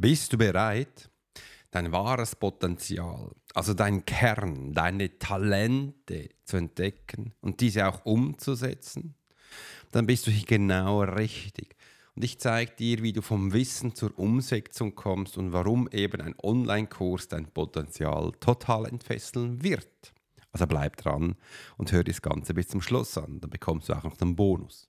Bist du bereit, dein wahres Potenzial, also dein Kern, deine Talente zu entdecken und diese auch umzusetzen? Dann bist du hier genau richtig. Und ich zeige dir, wie du vom Wissen zur Umsetzung kommst und warum eben ein Online-Kurs dein Potenzial total entfesseln wird. Also bleib dran und hör das Ganze bis zum Schluss an. Dann bekommst du auch noch den Bonus.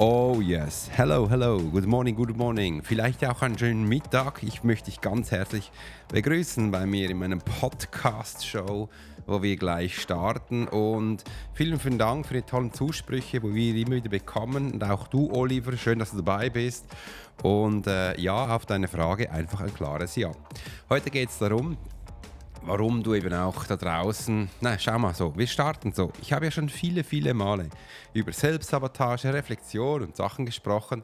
Oh yes. Hello, hello. Good morning, good morning. Vielleicht auch einen schönen Mittag. Ich möchte dich ganz herzlich begrüßen bei mir in meinem Podcast-Show, wo wir gleich starten. Und vielen, vielen Dank für die tollen Zusprüche, wo wir immer wieder bekommen. Und auch du, Oliver, schön, dass du dabei bist. Und äh, ja, auf deine Frage einfach ein klares Ja. Heute geht es darum, warum du eben auch da draußen, na schau mal so, wir starten so. Ich habe ja schon viele, viele Male über Selbstsabotage, Reflexion und Sachen gesprochen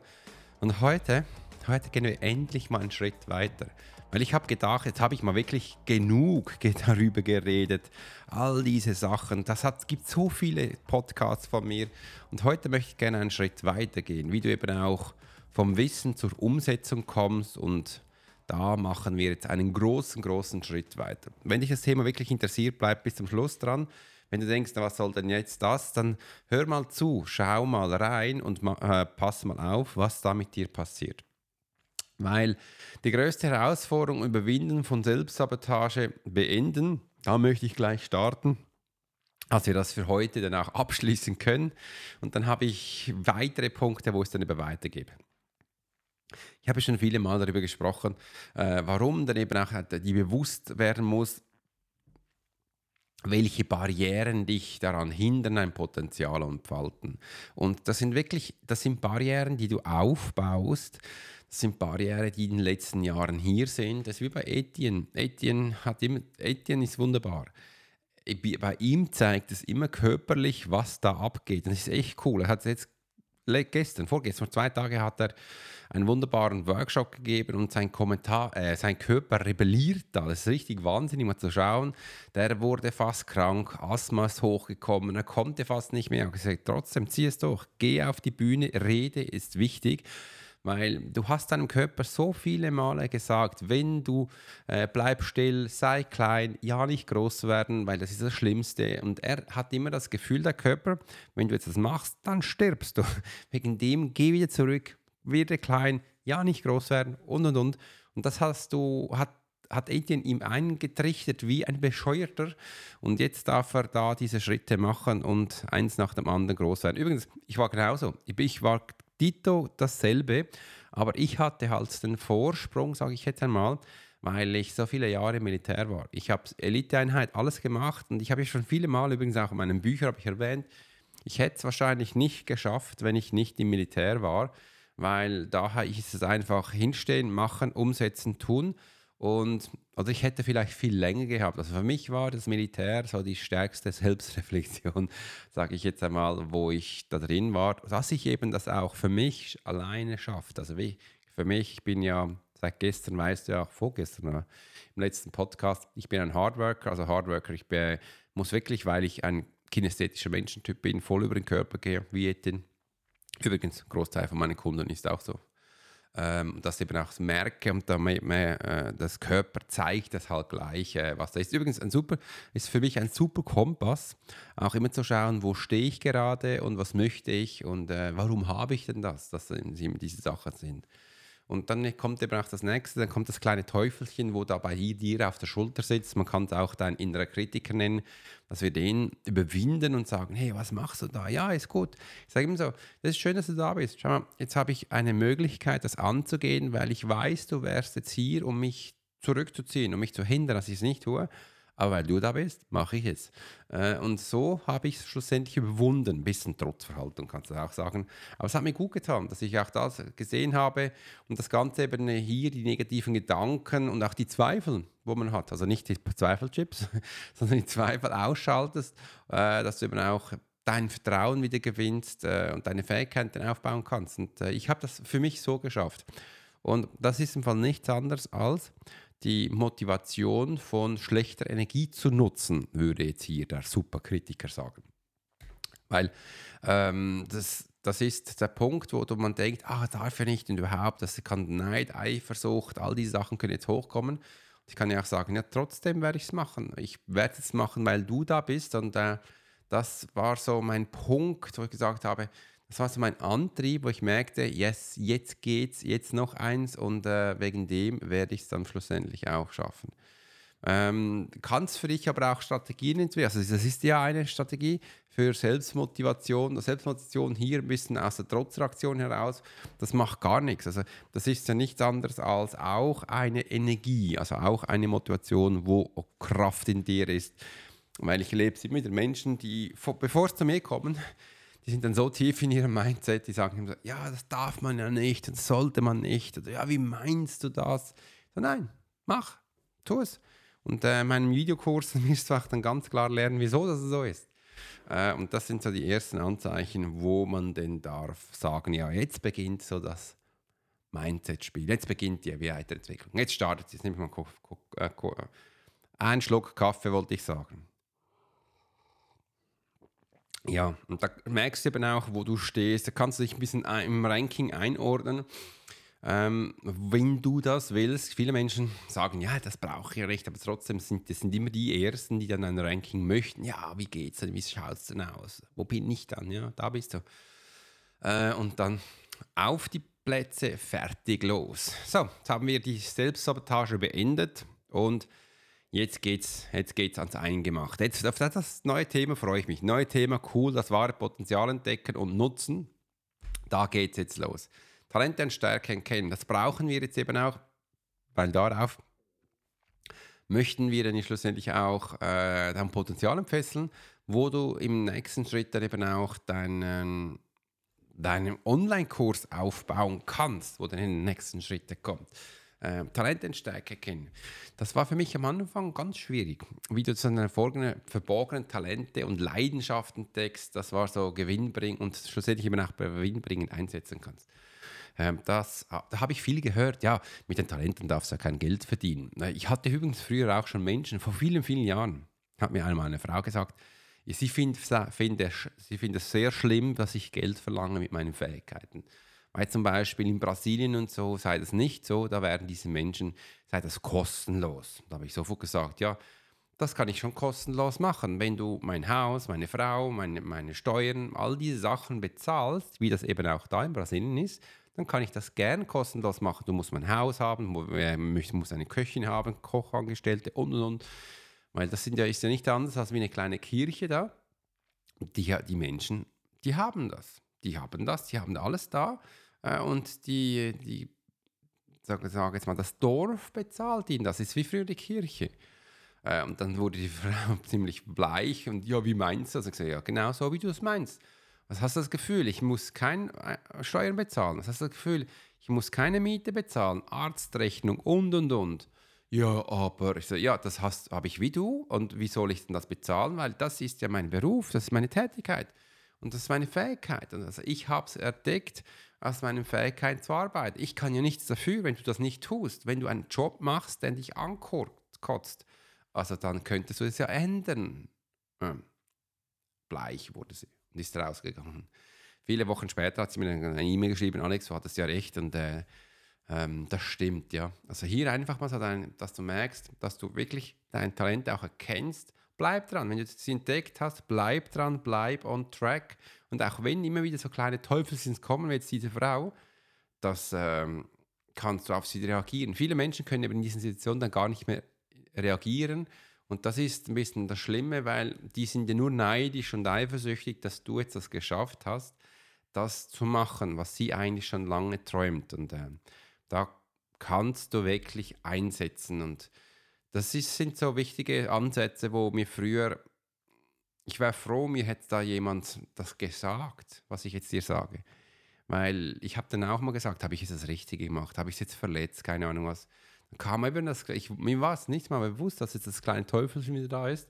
und heute, heute gehen wir endlich mal einen Schritt weiter. Weil ich habe gedacht, jetzt habe ich mal wirklich genug darüber geredet, all diese Sachen. Das hat, gibt so viele Podcasts von mir und heute möchte ich gerne einen Schritt weiter gehen, wie du eben auch vom Wissen zur Umsetzung kommst und da machen wir jetzt einen großen, großen Schritt weiter. Wenn dich das Thema wirklich interessiert, bleib bis zum Schluss dran. Wenn du denkst, was soll denn jetzt das, dann hör mal zu, schau mal rein und äh, pass mal auf, was da mit dir passiert. Weil die größte Herausforderung, Überwinden von Selbstsabotage beenden, da möchte ich gleich starten dass wir das für heute dann auch abschließen können. Und dann habe ich weitere Punkte, wo ich es dann über weitergebe. Ich habe schon viele Mal darüber gesprochen, äh, warum dann eben auch die bewusst werden muss, welche Barrieren dich daran hindern, ein Potenzial entfalten. Und das sind wirklich, das sind Barrieren, die du aufbaust. Das sind Barrieren, die in den letzten Jahren hier sind. Das ist wie bei Etienne. Etienne, hat immer, Etienne ist wunderbar. Bei ihm zeigt es immer körperlich, was da abgeht. Das ist echt cool. Er hat jetzt gestern, vorgestern, vor zwei Tagen hat er einen wunderbaren Workshop gegeben und sein Kommentar, äh, sein Körper rebelliert da. Das ist richtig wahnsinnig mal zu schauen. Der wurde fast krank, Asthma ist hochgekommen, er konnte fast nicht mehr. Er hat gesagt, trotzdem zieh es durch, geh auf die Bühne, Rede ist wichtig weil du hast deinem Körper so viele Male gesagt, wenn du äh, bleib still, sei klein, ja nicht groß werden, weil das ist das Schlimmste. Und er hat immer das Gefühl, der Körper, wenn du jetzt das machst, dann stirbst du. Wegen dem geh wieder zurück, werde klein, ja nicht groß werden und und und. Und das hast du, hat hat Etienne ihm eingetrichtert wie ein Bescheuerter und jetzt darf er da diese Schritte machen und eins nach dem anderen groß werden. Übrigens, ich war genauso. Ich war Dito dasselbe, aber ich hatte halt den Vorsprung, sage ich jetzt einmal, weil ich so viele Jahre im Militär war. Ich habe Eliteeinheit alles gemacht und ich habe ja schon viele Mal, übrigens auch in meinen Büchern habe ich erwähnt, ich hätte es wahrscheinlich nicht geschafft, wenn ich nicht im Militär war weil da ist es einfach hinstehen, machen, umsetzen, tun. Und also ich hätte vielleicht viel länger gehabt. Also für mich war das Militär so die stärkste Selbstreflexion, sage ich jetzt einmal, wo ich da drin war, dass ich eben das auch für mich alleine schafft. Also wie, für mich, ich bin ja seit gestern, weißt du ja, vorgestern im letzten Podcast, ich bin ein Hardworker, also Hardworker, ich bin, muss wirklich, weil ich ein kinästhetischer Menschentyp bin, voll über den Körper gehe, wie Übrigens, ein Großteil von meinen Kunden ist auch so. Ähm, ich eben auch merke und damit mehr, äh, das Körper zeigt das halt gleich, äh, was da ist. Übrigens ein super, ist für mich ein super Kompass, auch immer zu schauen, wo stehe ich gerade und was möchte ich und äh, warum habe ich denn das, dass diese Sachen sind. Und dann kommt eben auch das nächste, dann kommt das kleine Teufelchen, wo da bei dir auf der Schulter sitzt. Man kann es auch dein innerer Kritiker nennen, dass wir den überwinden und sagen, hey, was machst du da? Ja, ist gut. Ich sage ihm so, das ist schön, dass du da bist. Schau mal, jetzt habe ich eine Möglichkeit, das anzugehen, weil ich weiß, du wärst jetzt hier, um mich zurückzuziehen, um mich zu hindern, dass ich es nicht tue aber weil du da bist, mache ich es. Äh, und so habe ich es schlussendlich überwunden. Ein bisschen Trotzverhalten kannst du auch sagen. Aber es hat mir gut getan, dass ich auch das gesehen habe und das Ganze eben hier, die negativen Gedanken und auch die Zweifel, wo man hat. Also nicht die Zweifelchips, sondern die Zweifel ausschaltest, äh, dass du eben auch dein Vertrauen wieder gewinnst äh, und deine Fähigkeiten aufbauen kannst. Und ich habe das für mich so geschafft. Und das ist im Fall nichts anderes als die Motivation von schlechter Energie zu nutzen, würde jetzt hier der Superkritiker sagen. Weil ähm, das, das ist der Punkt, wo man denkt, ah, darf er nicht und überhaupt, das kann Neid, Eifersucht, all diese Sachen können jetzt hochkommen. Ich kann ja auch sagen, ja, trotzdem werde ich es machen. Ich werde es machen, weil du da bist. Und äh, das war so mein Punkt, wo ich gesagt habe, das war so mein Antrieb, wo ich merkte, yes, jetzt geht's, jetzt noch eins und äh, wegen dem werde ich es dann schlussendlich auch schaffen. Ähm, Kannst für dich aber auch Strategien entwickeln. Also das ist ja eine Strategie für Selbstmotivation. Selbstmotivation hier ein bisschen aus der Trotzreaktion heraus, das macht gar nichts. Also das ist ja nichts anderes als auch eine Energie, also auch eine Motivation, wo Kraft in dir ist. Weil ich erlebe es immer wieder Menschen, die, bevor sie zu mir kommen, die sind dann so tief in ihrem Mindset, die sagen so, ja, das darf man ja nicht, das sollte man nicht. Oder ja, wie meinst du das? So, nein, mach, tu es. Und äh, in meinem Videokurs wirst du auch dann ganz klar lernen, wieso das so ist. Äh, und das sind so die ersten Anzeichen, wo man denn darf sagen, ja, jetzt beginnt so das Mindset-Spiel, jetzt beginnt die Weiterentwicklung. Jetzt startet es, jetzt nehme ich mal äh, einen Schluck Kaffee, wollte ich sagen. Ja, und da merkst du eben auch, wo du stehst. Da kannst du dich ein bisschen im Ranking einordnen. Ähm, wenn du das willst, viele Menschen sagen, ja, das brauche ich recht, aber trotzdem sind das sind immer die Ersten, die dann ein Ranking möchten. Ja, wie geht's denn? Wie schaut es denn aus? Wo bin ich dann? Ja, da bist du. Äh, und dann auf die Plätze, fertig, los. So, jetzt haben wir die Selbstsabotage beendet und Jetzt geht's, jetzt geht's ans Eingemachte. Jetzt auf das neue Thema freue ich mich. Neue Thema, cool, das wahre Potenzial entdecken und nutzen. Da geht's jetzt los. Talente und Stärken kennen, das brauchen wir jetzt eben auch, weil darauf möchten wir dann schlussendlich auch äh, dein Potenzial entfesseln, wo du im nächsten Schritt dann eben auch deinen, deinen Online-Kurs aufbauen kannst, wo dann in den nächsten Schritten kommt äh, Talentenstärke kennen. Das war für mich am Anfang ganz schwierig, wie du zu deinen verborgenen Talente und Leidenschaften entdeckst, das war so gewinnbringend und schlussendlich eben auch gewinnbringend einsetzen kannst. Ähm, das, ah, da habe ich viel gehört, ja, mit den Talenten darfst du ja kein Geld verdienen. Ich hatte übrigens früher auch schon Menschen, vor vielen, vielen Jahren, hat mir einmal eine Frau gesagt, sie findet, find, es sehr schlimm, dass ich Geld verlange mit meinen Fähigkeiten. Weil zum Beispiel in Brasilien und so sei das nicht so, da werden diese Menschen, sei das kostenlos. Da habe ich sofort gesagt, ja, das kann ich schon kostenlos machen. Wenn du mein Haus, meine Frau, meine, meine Steuern, all diese Sachen bezahlst, wie das eben auch da in Brasilien ist, dann kann ich das gern kostenlos machen. Du musst mein Haus haben, du musst eine Köchin haben, Kochangestellte und und und. Weil das sind ja, ist ja nicht anders als wie eine kleine Kirche da. Die, die Menschen, die haben das. Die haben das, die haben alles da. Äh, und die, die sage sag jetzt mal, das Dorf bezahlt ihn. Das ist wie früher die Kirche. Äh, und dann wurde die Frau ziemlich bleich und ja, wie meinst du? Also ich sage, ja, genau so, wie du es meinst. Was hast du das Gefühl? Ich muss keine äh, Steuern bezahlen. Was hast du das Gefühl? Ich muss keine Miete bezahlen, Arztrechnung und und und. Ja, aber ich sage, ja, das habe ich wie du. Und wie soll ich denn das bezahlen? Weil das ist ja mein Beruf, das ist meine Tätigkeit. Und das ist meine Fähigkeit. Also ich habe es entdeckt aus meinen Fähigkeiten zu arbeiten. Ich kann ja nichts dafür, wenn du das nicht tust. Wenn du einen Job machst, der dich ankotzt, also dann könntest du es ja ändern. Ähm, bleich wurde sie und ist rausgegangen. Viele Wochen später hat sie mir eine E-Mail geschrieben, Alex, du hattest ja recht und äh, ähm, das stimmt, ja. Also hier einfach mal so, dein, dass du merkst, dass du wirklich dein Talent auch erkennst bleib dran. Wenn du das entdeckt hast, bleib dran, bleib on track. Und auch wenn immer wieder so kleine Teufelchen kommen, wie jetzt diese Frau, das, ähm, kannst du auf sie reagieren. Viele Menschen können eben in diesen Situationen dann gar nicht mehr reagieren. Und das ist ein bisschen das Schlimme, weil die sind ja nur neidisch und eifersüchtig, dass du jetzt das geschafft hast, das zu machen, was sie eigentlich schon lange träumt. Und äh, da kannst du wirklich einsetzen. Und das ist, sind so wichtige Ansätze, wo mir früher, ich wäre froh, mir hätte da jemand das gesagt, was ich jetzt dir sage. Weil ich habe dann auch mal gesagt, habe ich jetzt das Richtige gemacht? Habe ich es jetzt verletzt? Keine Ahnung was. Dann kam eben das, ich, mir war es nicht mal bewusst, dass jetzt das kleine Teufelchen wieder da ist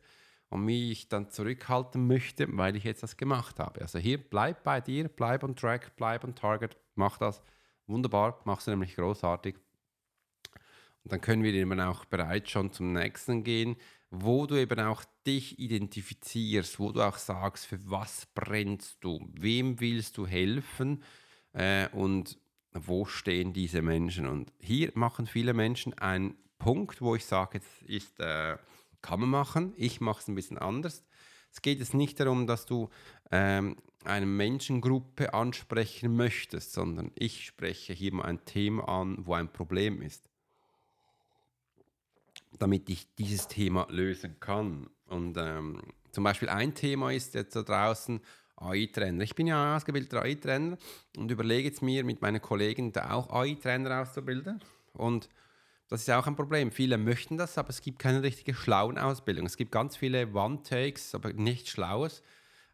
und mich ich dann zurückhalten möchte, weil ich jetzt das gemacht habe. Also hier, bleib bei dir, bleib on track, bleib on target, mach das. Wunderbar, machst du nämlich großartig. Dann können wir eben auch bereits schon zum nächsten gehen, wo du eben auch dich identifizierst, wo du auch sagst, für was brennst du, wem willst du helfen äh, und wo stehen diese Menschen. Und hier machen viele Menschen einen Punkt, wo ich sage, jetzt ist, äh, kann man machen, ich mache es ein bisschen anders. Es geht jetzt nicht darum, dass du ähm, eine Menschengruppe ansprechen möchtest, sondern ich spreche hier mal ein Thema an, wo ein Problem ist, damit ich dieses Thema lösen kann. Und ähm, zum Beispiel ein Thema ist jetzt da draußen, AI-Trainer. Ich bin ja ausgebildeter AI-Trainer und überlege jetzt mir mit meinen Kollegen da auch AI-Trainer auszubilden. Und das ist auch ein Problem. Viele möchten das, aber es gibt keine richtige schlauen Ausbildung. Es gibt ganz viele One-Takes, aber nichts Schlaues.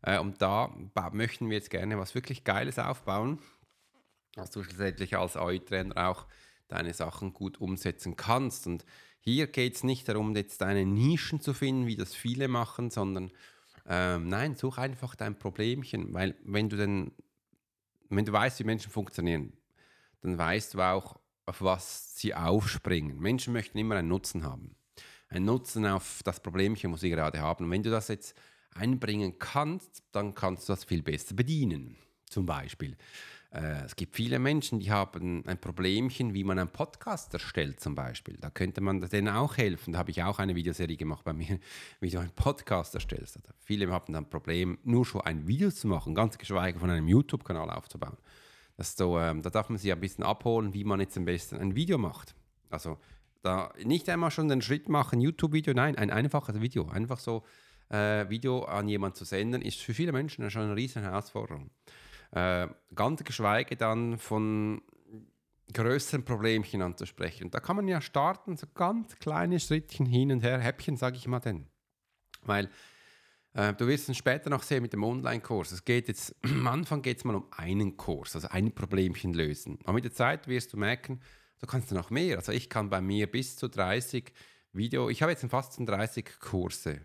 Äh, und da möchten wir jetzt gerne was wirklich Geiles aufbauen, dass du schlussendlich als AI-Trainer auch deine Sachen gut umsetzen kannst. Und hier geht es nicht darum, jetzt deine Nischen zu finden, wie das viele machen, sondern ähm, nein, such einfach dein Problemchen, weil wenn du denn, wenn du weißt, wie Menschen funktionieren, dann weißt du auch, auf was sie aufspringen. Menschen möchten immer einen Nutzen haben. Einen Nutzen auf das Problemchen, was sie gerade haben. Und wenn du das jetzt einbringen kannst, dann kannst du das viel besser bedienen. Zum Beispiel. Äh, es gibt viele Menschen, die haben ein Problemchen, wie man einen Podcast erstellt zum Beispiel. Da könnte man denen auch helfen. Da habe ich auch eine Videoserie gemacht bei mir, wie du einen Podcast erstellst. Also viele haben dann ein Problem, nur schon ein Video zu machen, ganz geschweige von einem YouTube-Kanal aufzubauen. Das so, ähm, da darf man sich ein bisschen abholen, wie man jetzt am besten ein Video macht. Also da nicht einmal schon den Schritt machen, YouTube-Video, nein, ein einfaches Video. Einfach so äh, Video an jemanden zu senden, ist für viele Menschen schon eine riesen Herausforderung. Äh, ganz geschweige dann von größeren Problemchen anzusprechen. Da kann man ja starten, so ganz kleine Schrittchen hin und her, Häppchen, sage ich mal denn. Weil äh, du wirst es später noch sehen mit dem Online-Kurs. Es geht jetzt, am Anfang geht es mal um einen Kurs, also ein Problemchen lösen. Aber mit der Zeit wirst du merken, du kannst noch mehr. Also ich kann bei mir bis zu 30 Video, ich habe jetzt fast 30 Kurse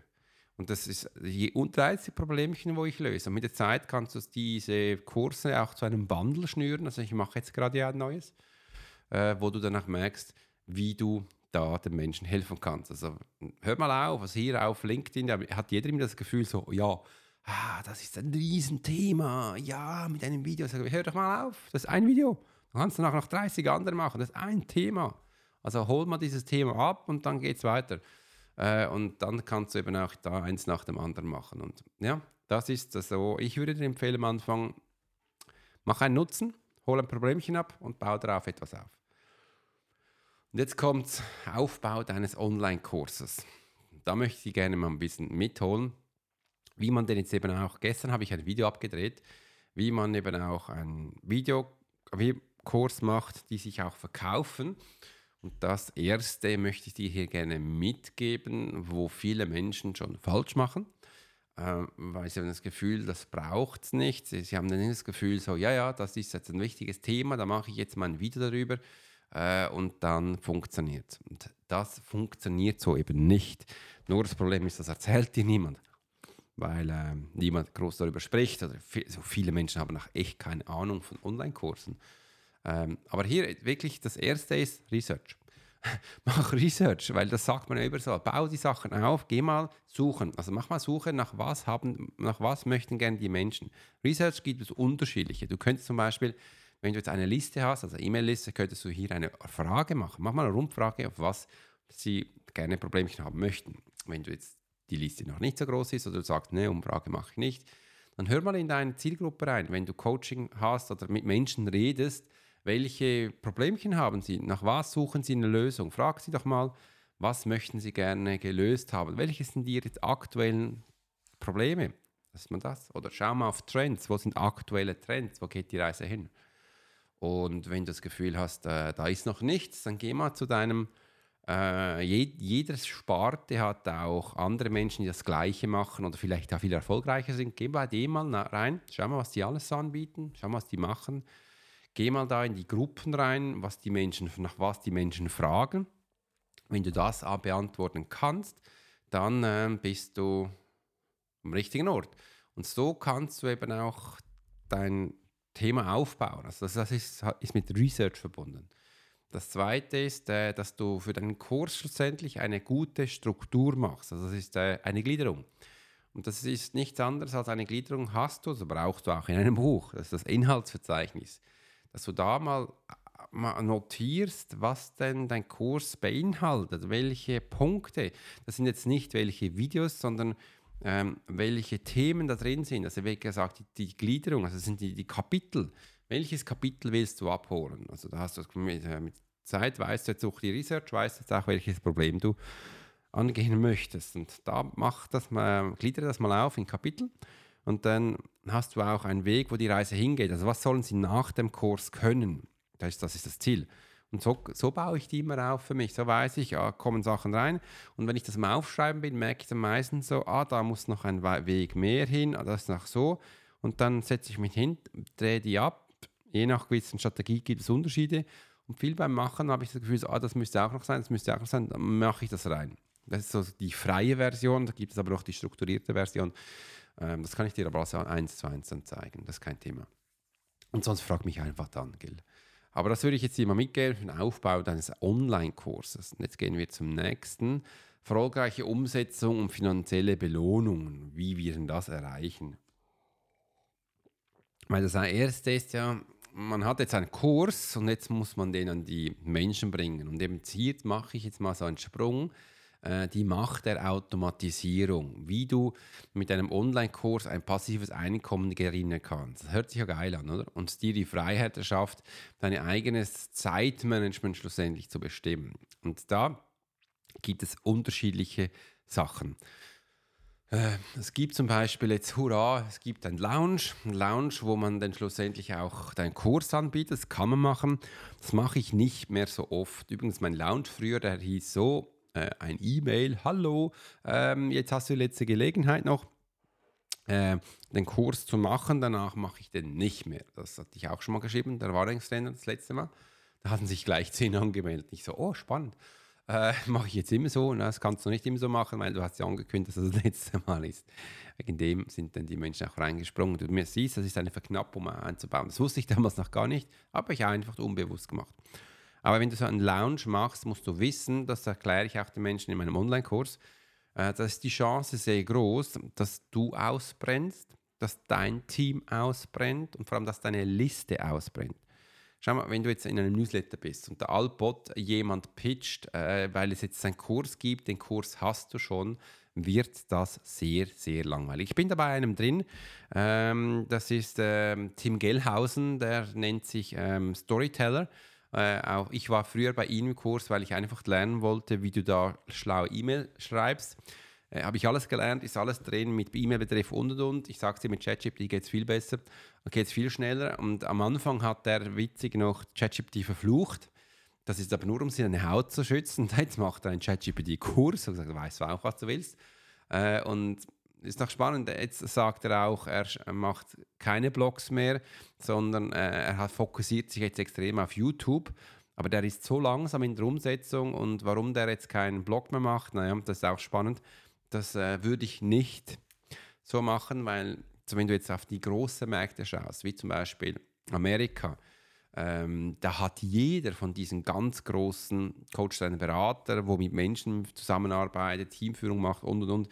und das ist je 30 Problemchen, wo ich löse. Und mit der Zeit kannst du diese Kurse auch zu einem Bundle schnüren. Also ich mache jetzt gerade ja ein neues, äh, wo du danach merkst, wie du da den Menschen helfen kannst. Also hör mal auf, also hier auf LinkedIn da hat jeder immer das Gefühl so, ja, ah, das ist ein Riesenthema, ja, mit einem Video. Sag, hör doch mal auf, das ist ein Video. Du kannst danach noch 30 andere machen, das ist ein Thema. Also hol mal dieses Thema ab und dann geht es weiter. Äh, und dann kannst du eben auch da eins nach dem anderen machen. Und ja, das ist so. Ich würde dir empfehlen, am Anfang, mach einen Nutzen, hol ein Problemchen ab und baue darauf etwas auf. Und jetzt kommt Aufbau deines Online-Kurses. Da möchte ich gerne mal ein bisschen mitholen, wie man denn jetzt eben auch, gestern habe ich ein Video abgedreht, wie man eben auch einen Videokurs macht, die sich auch verkaufen. Und das erste möchte ich dir hier gerne mitgeben, wo viele Menschen schon falsch machen, äh, weil sie haben das Gefühl, das braucht es nicht. Sie, sie, haben dann das Gefühl, so, ja, ja, das ist jetzt ein wichtiges Thema, da mache ich jetzt mal ein Video darüber äh, und dann funktioniert es. Und das funktioniert so eben nicht. Nur das Problem ist, das erzählt dir niemand weil äh, niemand groß darüber spricht. Oder so viele Menschen haben auch echt keine Ahnung von Online-Kursen. Ähm, aber hier wirklich das erste ist Research. mach Research, weil das sagt man ja immer so. Bau die Sachen auf, geh mal suchen. Also mach mal Suche, nach was haben, nach was möchten gerne die Menschen. Research gibt es unterschiedliche. Du könntest zum Beispiel, wenn du jetzt eine Liste hast, also E-Mail-Liste, könntest du hier eine Frage machen. Mach mal eine Rundfrage, auf was sie gerne Problemchen haben möchten. Wenn du jetzt die Liste noch nicht so groß ist oder du sagst, ne, Umfrage mache ich nicht, dann hör mal in deine Zielgruppe rein. Wenn du Coaching hast oder mit Menschen redest, Welche Problemchen haben Sie? Nach was suchen Sie eine Lösung? Frag Sie doch mal, was möchten Sie gerne gelöst haben? Welche sind Ihre aktuellen Probleme? Dass man das? Oder schau mal auf Trends. Wo sind aktuelle Trends? Wo geht die Reise hin? Und wenn du das Gefühl hast, äh, da ist noch nichts, dann geh mal zu deinem äh, je, jeder Sparte hat auch andere Menschen, die das Gleiche machen oder vielleicht auch viel erfolgreicher sind. Geh bei dem mal rein, schau mal, was die alles anbieten, schau mal, was die machen. Geh mal da in die Gruppen rein, was die Menschen, nach was die Menschen fragen. Wenn du das beantworten kannst, dann äh, bist du am richtigen Ort. Und so kannst du eben auch dein Thema aufbauen. Also das ist, ist mit Research verbunden. Das zweite ist, äh, dass du für deinen Kurs schlussendlich eine gute Struktur machst. Also das ist äh, eine Gliederung. Und das ist nichts anderes als eine Gliederung hast du, das brauchst du auch in einem Buch. Das ist das Inhaltsverzeichnis. Dass du da mal, mal notierst, was denn dein Kurs beinhaltet, welche Punkte. Das sind jetzt nicht welche Videos, sondern ähm, welche Themen da drin sind. Also wie gesagt, die, die Gliederung, also sind die, die Kapitel. Welches Kapitel willst du abholen? Also da hast du mit, äh, mit Zeit weißt du jetzt durch die Research, weißt du jetzt auch, welches Problem du angehen möchtest. Und da mach das mal, gliedere das mal auf in Kapitel und dann hast du auch einen Weg, wo die Reise hingeht. Also was sollen sie nach dem Kurs können? Das ist das, ist das Ziel. Und so, so baue ich die immer auf für mich. So weiß ich, ja, kommen Sachen rein. Und wenn ich das mal aufschreiben bin, merke ich dann meistens so, ah, da muss noch ein Weg mehr hin, ah, das ist noch so. Und dann setze ich mich hin, drehe die ab. Je nach gewissen Strategie gibt es Unterschiede. Und viel beim Machen habe ich das Gefühl, so, ah, das müsste auch noch sein, das müsste auch noch sein, dann mache ich das rein. Das ist so die freie Version, da gibt es aber auch die strukturierte Version. Ähm, das kann ich dir aber also eins zu eins dann zeigen, das ist kein Thema. Und sonst frag mich einfach dann, gell. Aber das würde ich jetzt dir mal mitgeben für den Aufbau deines Online-Kurses. Und jetzt gehen wir zum nächsten. Erfolgreiche Umsetzung und finanzielle Belohnungen. Wie wir denn das erreichen? Weil das erste ist ja, man hat jetzt einen Kurs und jetzt muss man den an die Menschen bringen. Und eben hier mache ich jetzt mal so einen Sprung, äh, die Macht der Automatisierung, wie du mit einem Online-Kurs ein passives Einkommen generieren kannst. Das hört sich ja geil an, oder? Und dir die Freiheit erschafft, dein eigenes Zeitmanagement schlussendlich zu bestimmen. Und da gibt es unterschiedliche Sachen. Äh, es gibt zum Beispiel jetzt, hurra, es gibt ein Lounge, ein Lounge, wo man dann schlussendlich auch deinen Kurs anbietet. Das kann man machen. Das mache ich nicht mehr so oft. Übrigens, mein Lounge früher, der hieß so, äh, ein E-Mail, hallo, ähm, jetzt hast du die letzte Gelegenheit noch, äh, den Kurs zu machen. Danach mache ich den nicht mehr. Das hatte ich auch schon mal geschrieben, der Wahrungstrainer das letzte Mal. Da hatten sich gleich zehn angemeldet. Ich so, oh, spannend. Äh, Mache ich jetzt immer so. Ne? Das kannst du nicht immer so machen, weil du hast ja angekündigt, dass das das letzte Mal ist. Wegen dem sind dann die Menschen auch reingesprungen. Du mir siehst, das ist eine Verknappung einzubauen. Das wusste ich damals noch gar nicht, habe ich einfach unbewusst gemacht. Aber wenn du so einen Lounge machst, musst du wissen, das erkläre ich auch den Menschen in meinem Online-Kurs, äh, dass ist die Chance sehr groß, dass du ausbrennst, dass dein Team ausbrennt und vor allem, dass deine Liste ausbrennt. Schau mal, wenn du jetzt in einem Newsletter bist und der Allbot jemand pitcht, äh, weil es jetzt einen Kurs gibt, den Kurs hast du schon, wird das sehr, sehr langweilig. Ich bin da bei einem drin, ähm, das ist ähm, Tim Gellhausen, der nennt sich ähm, Storyteller. Äh, auch ich war früher bei ihm im Kurs, weil ich einfach lernen wollte, wie du da schlaue E-Mail schreibst. Äh, Habe ich alles gelernt, ist alles drin mit E-Mail-Betreff und und und. Ich sage dir, mit ChatGPT geht es viel besser, geht es viel schneller. Und am Anfang hat der witzig noch ChatGPT verflucht. Das ist aber nur, um seine Haut zu schützen. Jetzt macht er einen ChatGPT-Kurs und sagt, weißt du auch, was du willst. Äh, und ist noch spannend, jetzt sagt er auch, er macht keine Blogs mehr, sondern äh, er hat, fokussiert sich jetzt extrem auf YouTube. Aber der ist so langsam in der Umsetzung und warum der jetzt keinen Blog mehr macht, naja, das ist auch spannend. Das äh, würde ich nicht so machen, weil wenn du jetzt auf die großen Märkte schaust, wie zum Beispiel Amerika, ähm, da hat jeder von diesen ganz großen Coach einen Berater, wo mit Menschen zusammenarbeitet, Teamführung macht und und und.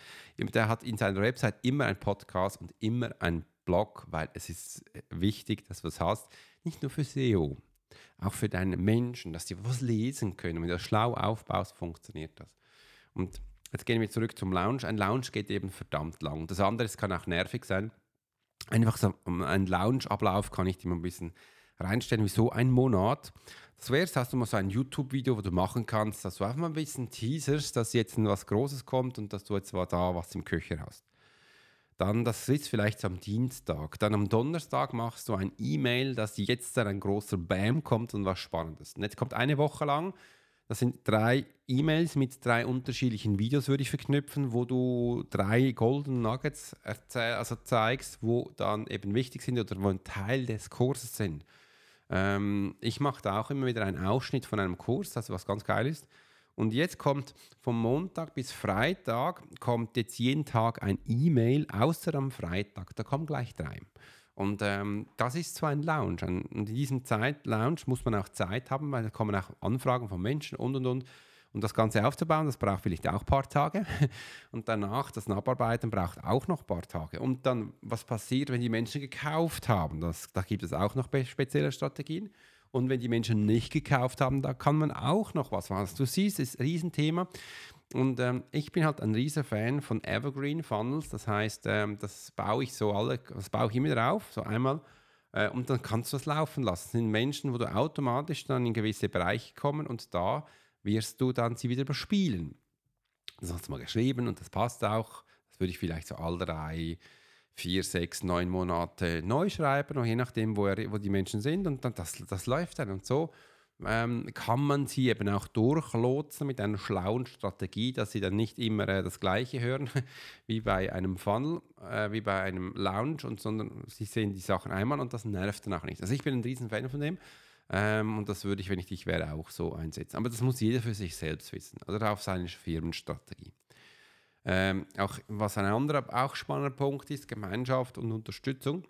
Der hat in seiner Website immer einen Podcast und immer einen Blog, weil es ist wichtig, dass du es hast. Nicht nur für SEO, auch für deine Menschen, dass die was lesen können. Wenn du das schlau aufbaust, funktioniert das. Und Jetzt gehen wir zurück zum Lounge. Ein Lounge geht eben verdammt lang. Das andere kann auch nervig sein. Einfach so ein Lounge-Ablauf kann ich dir mal ein bisschen reinstellen, wie so ein Monat. Zuerst hast du mal so ein YouTube-Video, wo du machen kannst, dass du einfach mal ein bisschen teaserst, dass jetzt was Großes kommt und dass du jetzt mal da was im Köcher hast. Dann, das ist vielleicht am Dienstag. Dann am Donnerstag machst du ein E-Mail, dass jetzt dann ein großer Bam kommt und was Spannendes. Und jetzt kommt eine Woche lang, das sind drei E-Mails mit drei unterschiedlichen Videos, würde ich verknüpfen, wo du drei Golden Nuggets also zeigst, wo dann eben wichtig sind oder wo ein Teil des Kurses sind. Ähm, ich mache da auch immer wieder einen Ausschnitt von einem Kurs, das was ganz geil ist. Und jetzt kommt vom Montag bis Freitag, kommt jetzt jeden Tag ein E-Mail, außer am Freitag, da kommen gleich drei. Und ähm, das ist so ein Lounge. Und in diesem Zeit Lounge muss man auch Zeit haben, weil da kommen auch Anfragen von Menschen und und und. Und das Ganze aufzubauen, das braucht vielleicht auch ein paar Tage. Und danach das Abarbeiten braucht auch noch ein paar Tage. Und dann, was passiert, wenn die Menschen gekauft haben? Das, da gibt es auch noch spezielle Strategien. Und wenn die Menschen nicht gekauft haben, da kann man auch noch was machen. Also du siehst, es ist ein Riesenthema. Und ähm, ich bin halt ein riesen Fan von Evergreen Funnels. Das heißt, ähm, das baue ich so alle, das baue ich immer drauf, so einmal. Äh, und dann kannst du das laufen lassen. Das sind Menschen, wo du automatisch dann in gewisse Bereiche kommen und da wirst du dann sie wieder bespielen. Das hast du mal geschrieben und das passt auch. Das würde ich vielleicht so alle drei vier, sechs, neun Monate neu schreiben, je nachdem, wo, er, wo die Menschen sind. Und dann, das, das läuft dann. Und so ähm, kann man sie eben auch durchlotsen mit einer schlauen Strategie, dass sie dann nicht immer äh, das Gleiche hören wie bei einem Funnel, äh, wie bei einem Lounge, und, sondern sie sehen die Sachen einmal und das nervt dann auch nicht. Also ich bin ein riesen Fan von dem. Ähm, und das würde ich, wenn ich dich wäre, auch so einsetzen. Aber das muss jeder für sich selbst wissen. Oder auf seine Firmenstrategie. Ähm, auch, was ein anderer auch spannender Punkt ist, Gemeinschaft und Unterstützung.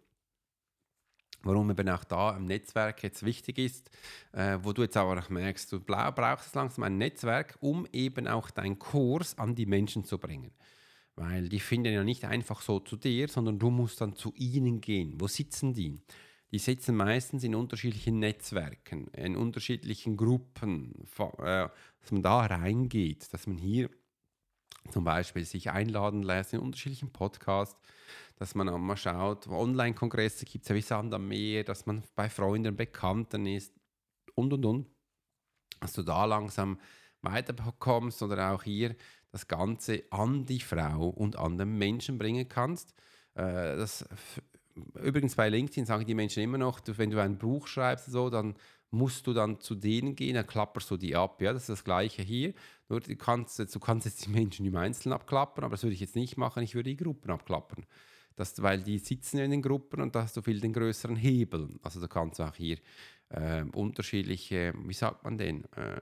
Warum eben auch da im Netzwerk jetzt wichtig ist, äh, wo du jetzt aber auch merkst, du brauchst langsam ein Netzwerk, um eben auch deinen Kurs an die Menschen zu bringen. Weil die finden ja nicht einfach so zu dir, sondern du musst dann zu ihnen gehen. Wo sitzen die? Die sitzen meistens in unterschiedlichen Netzwerken, in unterschiedlichen Gruppen, äh, dass man da reingeht, dass man hier zum Beispiel sich einladen lässt in unterschiedlichen Podcasts, dass man auch mal schaut, Online-Kongresse gibt es ja wie Sand am Meer, dass man bei Freunden, Bekannten ist und und und. Dass du da langsam weiterkommst oder auch hier das Ganze an die Frau und an den Menschen bringen kannst. Äh, das, übrigens bei LinkedIn sagen die Menschen immer noch, wenn du ein Buch schreibst, so, dann musst du dann zu denen gehen, dann klapperst du die ab. Ja, das ist das Gleiche hier. Nur du kannst, du kannst jetzt die Menschen im Einzelnen abklappern, aber das würde ich jetzt nicht machen. Ich würde die Gruppen abklappern. Das, weil die sitzen in den Gruppen und da hast du viel den größeren Hebel. Also du kannst auch hier äh, unterschiedliche, wie sagt man denn, äh,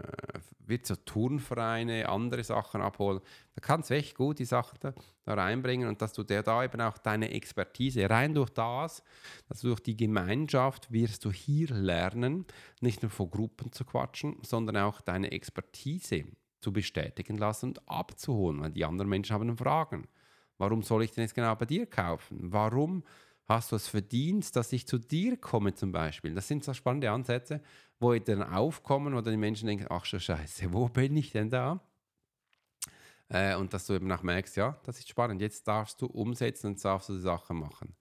wird so Turnvereine, andere Sachen abholen. Da kannst du echt gut die Sachen da, da reinbringen und dass du der da eben auch deine Expertise rein durch das, also durch die Gemeinschaft wirst du hier lernen, nicht nur vor Gruppen zu quatschen, sondern auch deine Expertise zu bestätigen lassen und abzuholen, weil die anderen Menschen haben Fragen. Warum soll ich denn jetzt genau bei dir kaufen? Warum hast du es verdient, dass ich zu dir komme zum Beispiel? Das sind so spannende Ansätze, wo dann aufkommen, dann die Menschen denken, ach schon scheiße, wo bin ich denn da? Äh, und dass du eben auch merkst, ja, das ist spannend, jetzt darfst du umsetzen und darfst du die Sachen machen.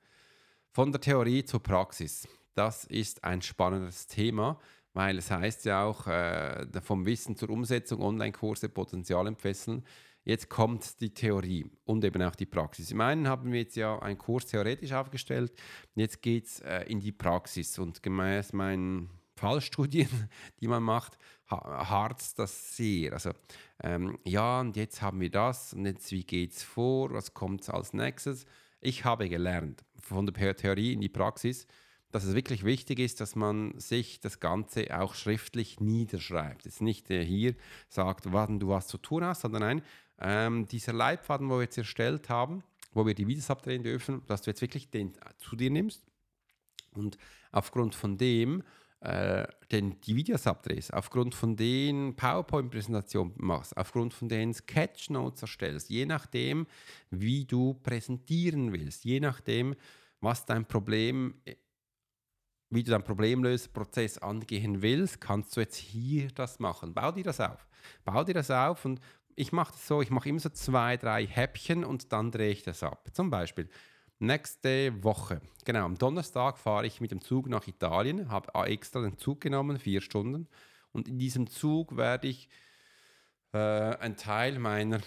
Von der Theorie zur Praxis. Das ist ein spannendes Thema, weil es heißt ja auch, äh, vom Wissen zur Umsetzung, Online-Kurse, Potenzial entfesseln. Jetzt kommt die Theorie und eben auch die Praxis. Im einen haben wir jetzt ja einen Kurs theoretisch aufgestellt, jetzt geht es äh, in die Praxis und gemäß meinen Fallstudien, die man macht, harzt das sehr. Also ähm, ja, und jetzt haben wir das und jetzt wie geht es vor, was kommt als nächstes? Ich habe gelernt von der Theorie in die Praxis, dass es wirklich wichtig ist, dass man sich das Ganze auch schriftlich niederschreibt. Jetzt nicht hier sagt, wann du was zu tun hast, sondern nein, ähm, dieser Leitfaden, wo wir jetzt erstellt haben, wo wir die Videos abdrehen dürfen, dass du jetzt wirklich den zu dir nimmst und aufgrund von dem äh, den, die Videos abdrehst, aufgrund von den PowerPoint-Präsentationen machst, aufgrund von den Sketchnotes erstellst, je nachdem, wie du präsentieren willst, je nachdem, was dein Problem wie du deinen Problemlöseprozess angehen willst, kannst du jetzt hier das machen. Bau dir das auf. Bau dir das auf und ich mache das so, ich mache immer so zwei, drei Häppchen und dann drehe ich das ab. Zum Beispiel, Nächste Woche. Genau, am Donnerstag fahre ich mit dem Zug nach Italien, habe extra den Zug genommen, vier Stunden. Und in diesem Zug werde ich äh, einen Teil meiner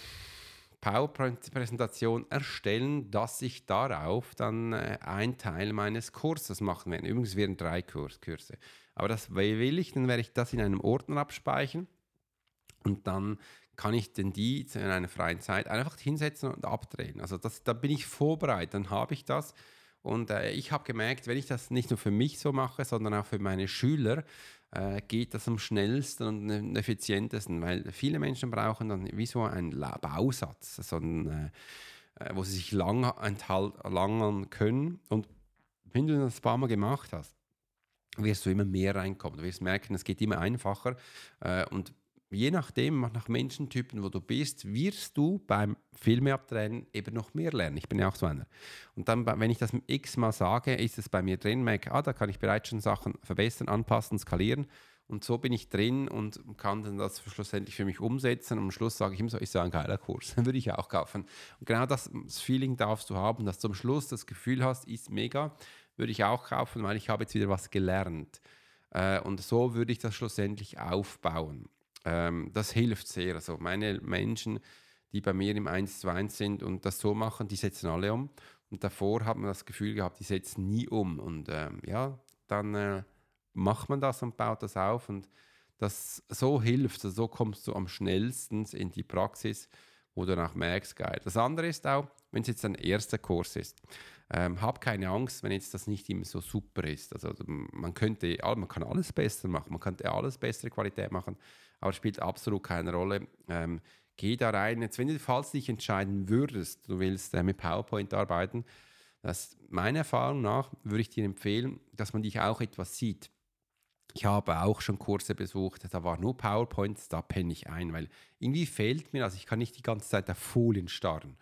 PowerPoint-Präsentation erstellen, dass ich darauf dann äh, einen Teil meines Kurses machen werde. Übrigens wären drei Kurs Kurse. Aber das will ich, dann werde ich das in einem Ordner abspeichern und dann kann ich denn die in einer freien Zeit einfach hinsetzen und abdrehen. Also das, da bin ich vorbereitet, dann habe ich das. Und äh, ich habe gemerkt, wenn ich das nicht nur für mich so mache, sondern auch für meine Schüler, äh, geht das am schnellsten und am effizientesten, weil viele Menschen brauchen dann wie so einen Bausatz, so einen, äh, äh, wo sie sich lang entlangen können. Und wenn du das ein paar Mal gemacht hast, wirst du immer mehr reinkommen. Du wirst merken, es geht immer einfacher. Äh, und je nachdem, nach Menschentypen, wo du bist, wirst du beim Filmeabdrehen eben noch mehr lernen. Ich bin ja auch so einer. Und dann, wenn ich das x-mal sage, ist es bei mir drin, merke, ah, da kann ich bereits schon Sachen verbessern, anpassen, skalieren. Und so bin ich drin und kann dann das schlussendlich für mich umsetzen. Und am Schluss sage ich immer so, ist ja ein geiler Kurs, dann würde ich auch kaufen. Und genau das, das Feeling darfst du haben, dass du am Schluss das Gefühl hast, ist mega, würde ich auch kaufen, weil ich habe jetzt wieder was gelernt. Äh, und so würde ich das schlussendlich aufbauen. Ähm, das hilft sehr. Also meine Menschen, die bei mir im 1 zu 1 sind und das so machen, die setzen alle um. Und davor hat man das Gefühl gehabt, die setzen nie um. Und ähm, ja, dann äh, macht man das und baut das auf. Und das so hilft, also so kommst du am schnellsten in die Praxis, du danach merkst, geil. Das andere ist auch, wenn es jetzt ein erster Kurs ist. Ähm, hab keine Angst, wenn jetzt das nicht immer so super ist. Also man könnte, man kann alles besser machen, man könnte alles bessere Qualität machen aber spielt absolut keine Rolle. Ähm, geh da rein. Jetzt, wenn du falls dich entscheiden würdest, du willst äh, mit PowerPoint arbeiten, das, meiner Erfahrung nach würde ich dir empfehlen, dass man dich auch etwas sieht. Ich habe auch schon Kurse besucht, da war nur PowerPoint, da penne ich ein, weil irgendwie fehlt mir, also ich kann nicht die ganze Zeit auf Folien starren.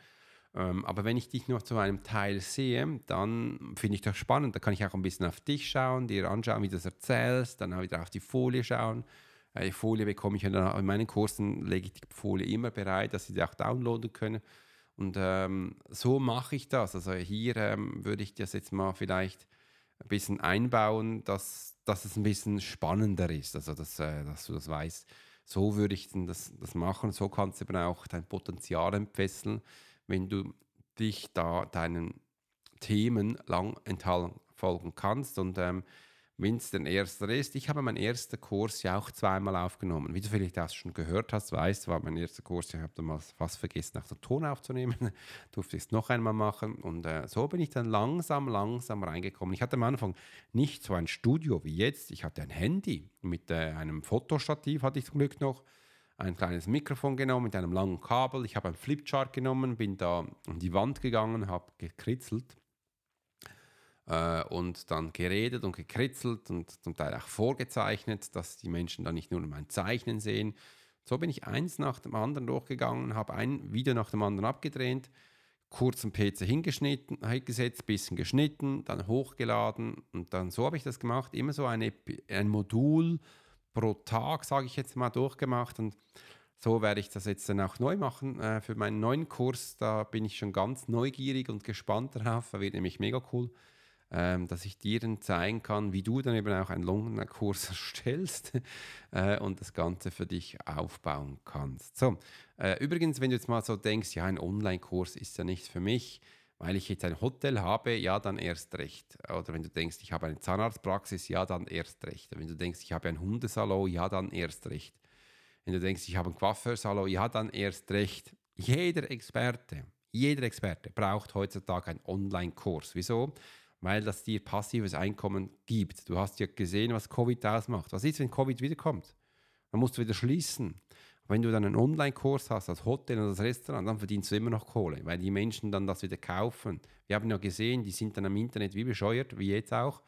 Ähm, aber wenn ich dich noch zu einem Teil sehe, dann finde ich das spannend. Da kann ich auch ein bisschen auf dich schauen, dir anschauen, wie du das erzählst, dann auch wieder auf die Folie schauen. Die Folie bekomme ich dann in meinen Kursen, lege ich die Folie immer bereit, dass Sie die auch downloaden können. Und ähm, so mache ich das. Also hier ähm, würde ich das jetzt mal vielleicht ein bisschen einbauen, dass, dass es ein bisschen spannender ist, also dass, äh, dass du das weißt. So würde ich das, das machen. So kannst du eben auch dein Potenzial entfesseln, wenn du dich da deinen Themen lang enthalten kannst. Und ähm, wenn es denn erster ist. Ich habe meinen ersten Kurs ja auch zweimal aufgenommen. Wie du vielleicht auch schon gehört hast, weißt, war mein erster Kurs, ich habe damals fast vergessen, nach der Ton aufzunehmen. Durfte es noch einmal machen. Und äh, so bin ich dann langsam, langsam reingekommen. Ich hatte am Anfang nicht so ein Studio wie jetzt. Ich hatte ein Handy mit äh, einem Fotostativ, hatte ich zum Glück noch. Ein kleines Mikrofon genommen mit einem langen Kabel. Ich habe einen Flipchart genommen, bin da an die Wand gegangen, habe gekritzelt äh, und dann geredet und gekritzelt und zum Teil auch vorgezeichnet, dass die Menschen dann nicht nur mein Zeichnen sehen. So bin ich eins nach dem anderen durchgegangen, habe ein Video nach dem anderen abgedreht, kurz am PC hingeschnitten, hingesetzt, bisschen geschnitten, dann hochgeladen und dann so habe ich das gemacht, immer so eine, ein Modul pro Tag, sage ich jetzt mal, durchgemacht und so werde ich das jetzt dann auch neu machen äh, für meinen neuen Kurs. Da bin ich schon ganz neugierig und gespannt darauf. Da wird nämlich mega cool ähm, dass ich dir dann zeigen kann, wie du dann eben auch einen Lungenkurs erstellst äh, und das Ganze für dich aufbauen kannst. So, äh, übrigens, wenn du jetzt mal so denkst, ja, ein Online-Kurs ist ja nicht für mich, weil ich jetzt ein Hotel habe, ja, dann erst recht. Oder wenn du denkst, ich habe eine Zahnarztpraxis, ja, dann erst recht. Wenn du denkst, ich habe ein Hundesalon, ja, dann erst recht. Wenn du denkst, ich habe einen Coiffeursalon, ja, dann erst recht. Jeder Experte, jeder Experte braucht heutzutage einen Online-Kurs. Wieso? Weil das dir passives Einkommen gibt. Du hast ja gesehen, was Covid ausmacht. Was ist, wenn Covid wiederkommt? Dann musst du wieder schließen. Wenn du dann einen Online-Kurs hast, als Hotel oder als Restaurant, dann verdienst du immer noch Kohle, weil die Menschen dann das wieder kaufen. Wir haben ja gesehen, die sind dann am Internet wie bescheuert, wie jetzt auch.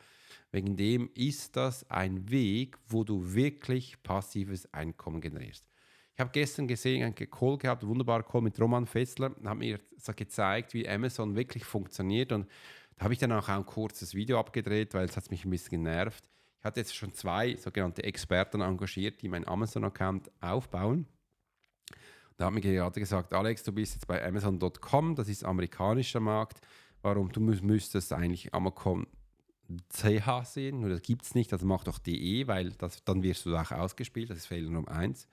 Wegen dem ist das ein Weg, wo du wirklich passives Einkommen generierst. Ich habe gestern gesehen, einen Call gehabt, einen wunderbaren Call mit Roman Fessler, hat mir gezeigt, wie Amazon wirklich funktioniert und da habe ich dann auch ein kurzes Video abgedreht, weil es hat mich ein bisschen genervt. Ich hatte jetzt schon zwei sogenannte Experten engagiert, die meinen Amazon-Account aufbauen. Da hat mir gerade gesagt, Alex, du bist jetzt bei Amazon.com, das ist amerikanischer Markt. Warum? Du müsstest eigentlich Amacom CH sehen, nur das gibt es nicht, also mach doch DE, weil das, dann wirst du auch ausgespielt, das ist Fehler Nummer eins.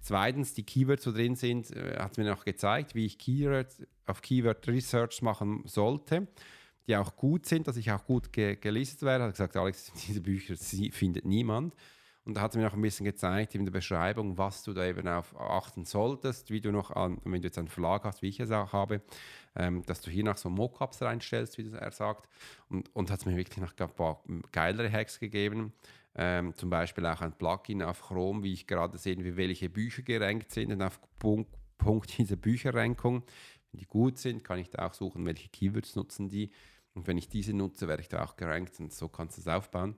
Zweitens, die Keywords, die drin sind, äh, hat mir noch gezeigt, wie ich Keyword, auf Keyword Research machen sollte, die auch gut sind, dass ich auch gut ge gelistet werde. Hat gesagt, Alex, diese Bücher findet niemand. Und da hat es mir noch ein bisschen gezeigt in der Beschreibung, was du da eben auf achten solltest, wie du noch an, wenn du jetzt einen Verlag hast, wie ich es auch habe, ähm, dass du hier noch so Mockups reinstellst, wie er sagt. Und, und hat es mir wirklich noch ein paar geilere Hacks gegeben. Ähm, zum Beispiel auch ein Plugin auf Chrome, wie ich gerade sehe, wie welche Bücher gerankt sind und auf Punkt, Punkt dieser Bücherrankung. Wenn die gut sind, kann ich da auch suchen, welche Keywords nutzen die. Und wenn ich diese nutze, werde ich da auch gerankt und so kannst du es aufbauen.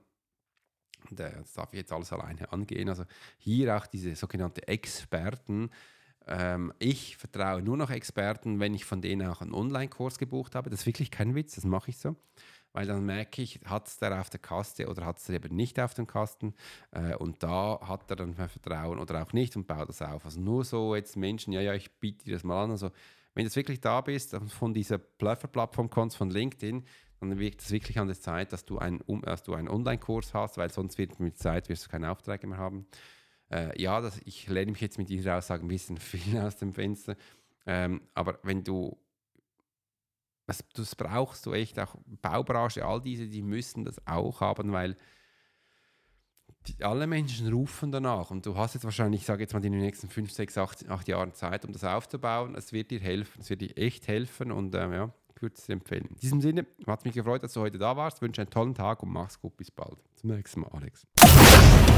Das darf ich jetzt alles alleine angehen. Also hier auch diese sogenannten Experten. Ähm, ich vertraue nur noch Experten, wenn ich von denen auch einen Online-Kurs gebucht habe. Das ist wirklich kein Witz, das mache ich so. Weil dann merke ich, hat es der auf der Kaste oder hat es der eben nicht auf dem Kasten. Äh, und da hat er dann mein Vertrauen oder auch nicht und baut das auf. Also nur so jetzt Menschen, ja, ja, ich biete dir das mal an. Also wenn du jetzt wirklich da bist, von dieser Pluffer-Plattform kommst, von LinkedIn, dann wirkt es wirklich an der Zeit, dass du, ein, dass du einen Online-Kurs hast, weil sonst wird mit Zeit wirst du keine Aufträge mehr haben. Äh, ja, das, ich lehne mich jetzt mit dieser Aussage ein bisschen viel aus dem Fenster, ähm, aber wenn du das, das brauchst du echt auch Baubranche, all diese, die müssen das auch haben, weil die, alle Menschen rufen danach und du hast jetzt wahrscheinlich, ich sage jetzt mal, in den nächsten 5, 6, 8, 8 Jahren Zeit, um das aufzubauen. Es wird dir helfen, es wird dir echt helfen und ähm, ja, ich würde es empfehlen. In diesem Sinne, hat mich gefreut, dass du heute da warst. Ich wünsche einen tollen Tag und mach's gut. Bis bald. Zum nächsten Mal, Alex.